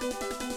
Música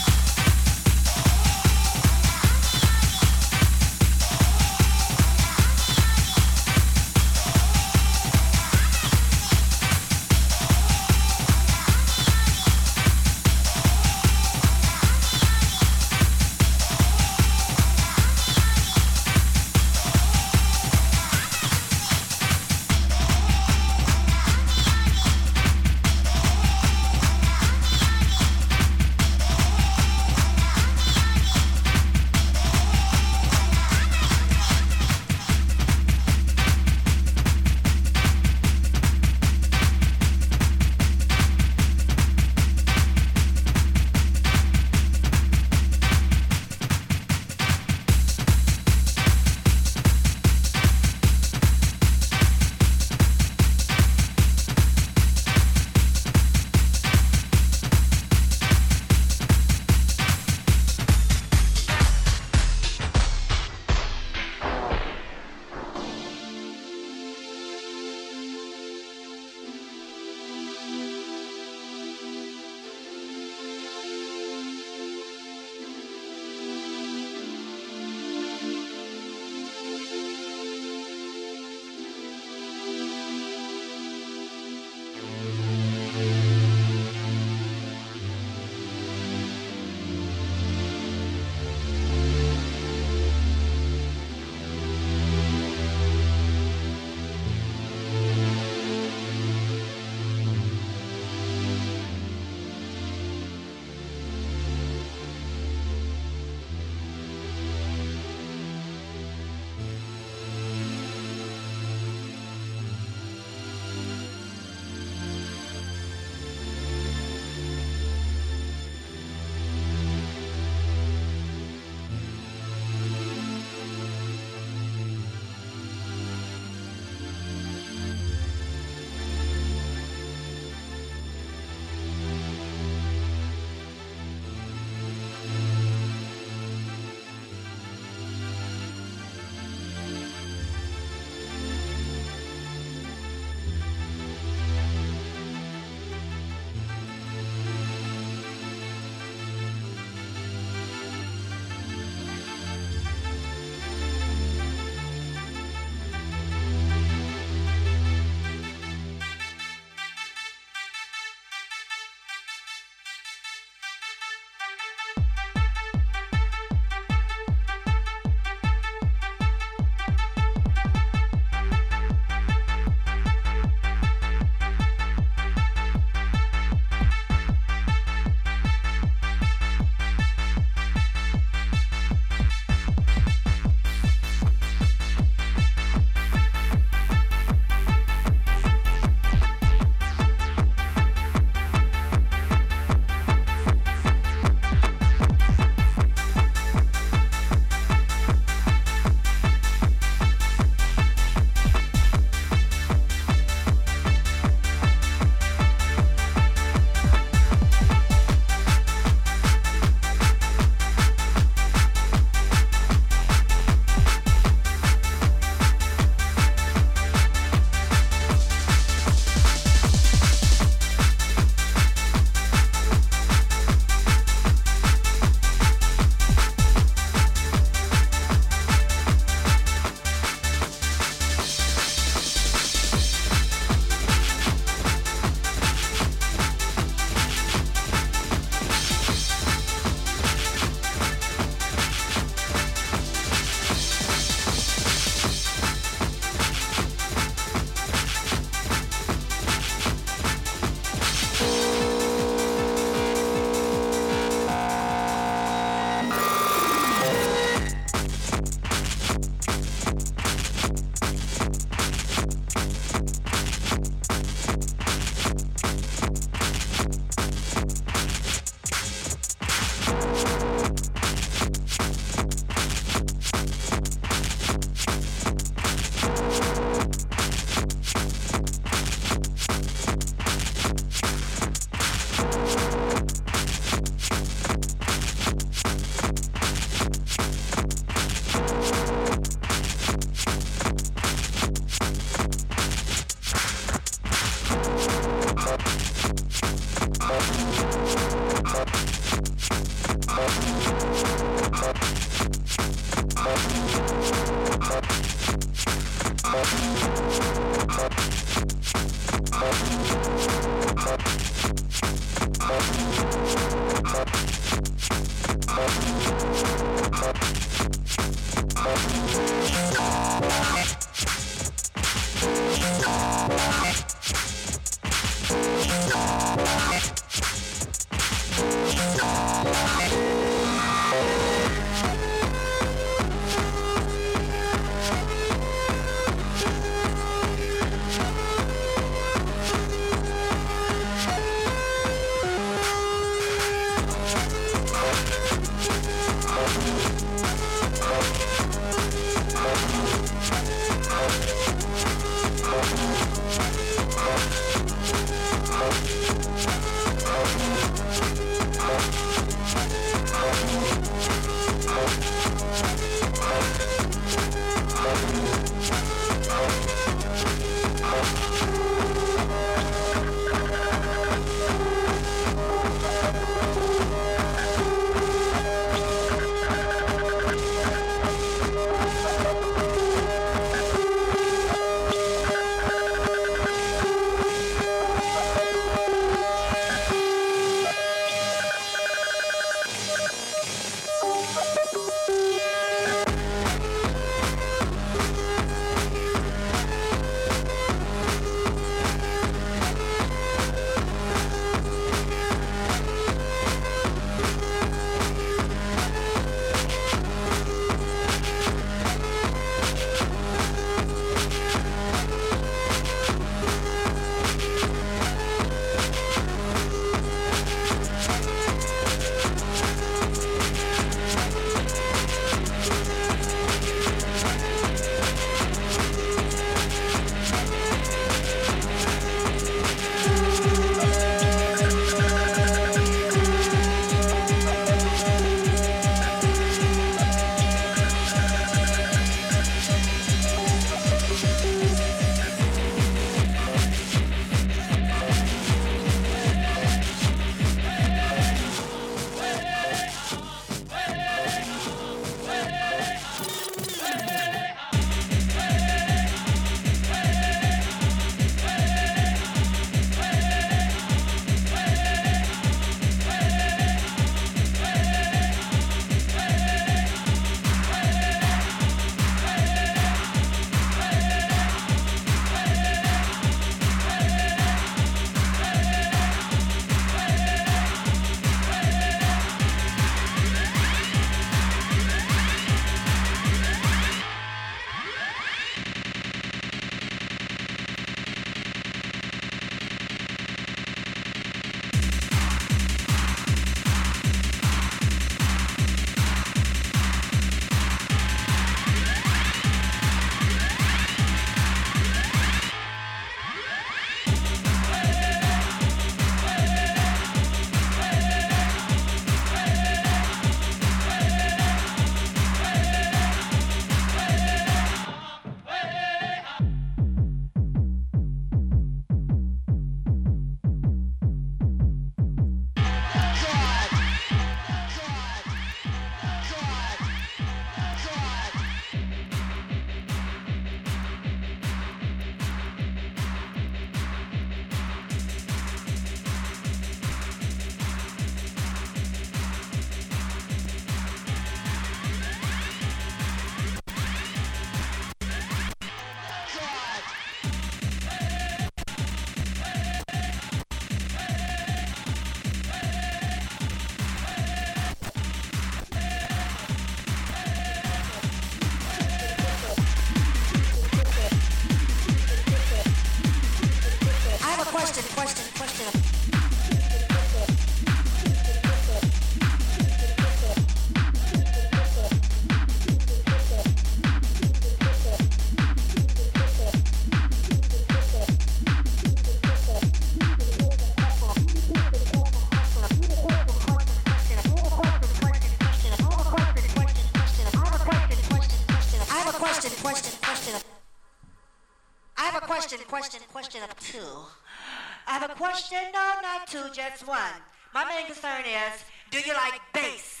question? No, not two, just one. My main concern is, do you like bass?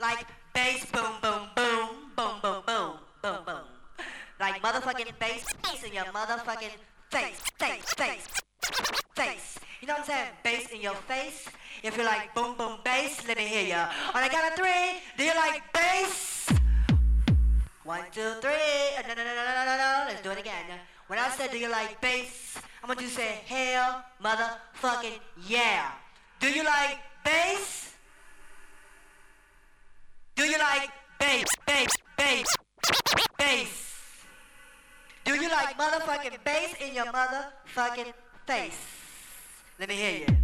Like bass, boom, boom, boom, boom, boom, boom, boom, boom. Like motherfucking bass, bass in your motherfucking face, face, face, face. You know what I'm saying? Bass in your face. If you like boom, boom, bass, let me hear ya. On the count of three, do you like bass? One, two, three. Uh, no, no, no, no, no, no, no. Let's do it again. When I said, do you like bass? I'm gonna just say, hell, motherfucking yeah. Do you like bass? Do you like bass, bass, bass, bass? Do you like motherfucking bass in your motherfucking face? Let me hear you.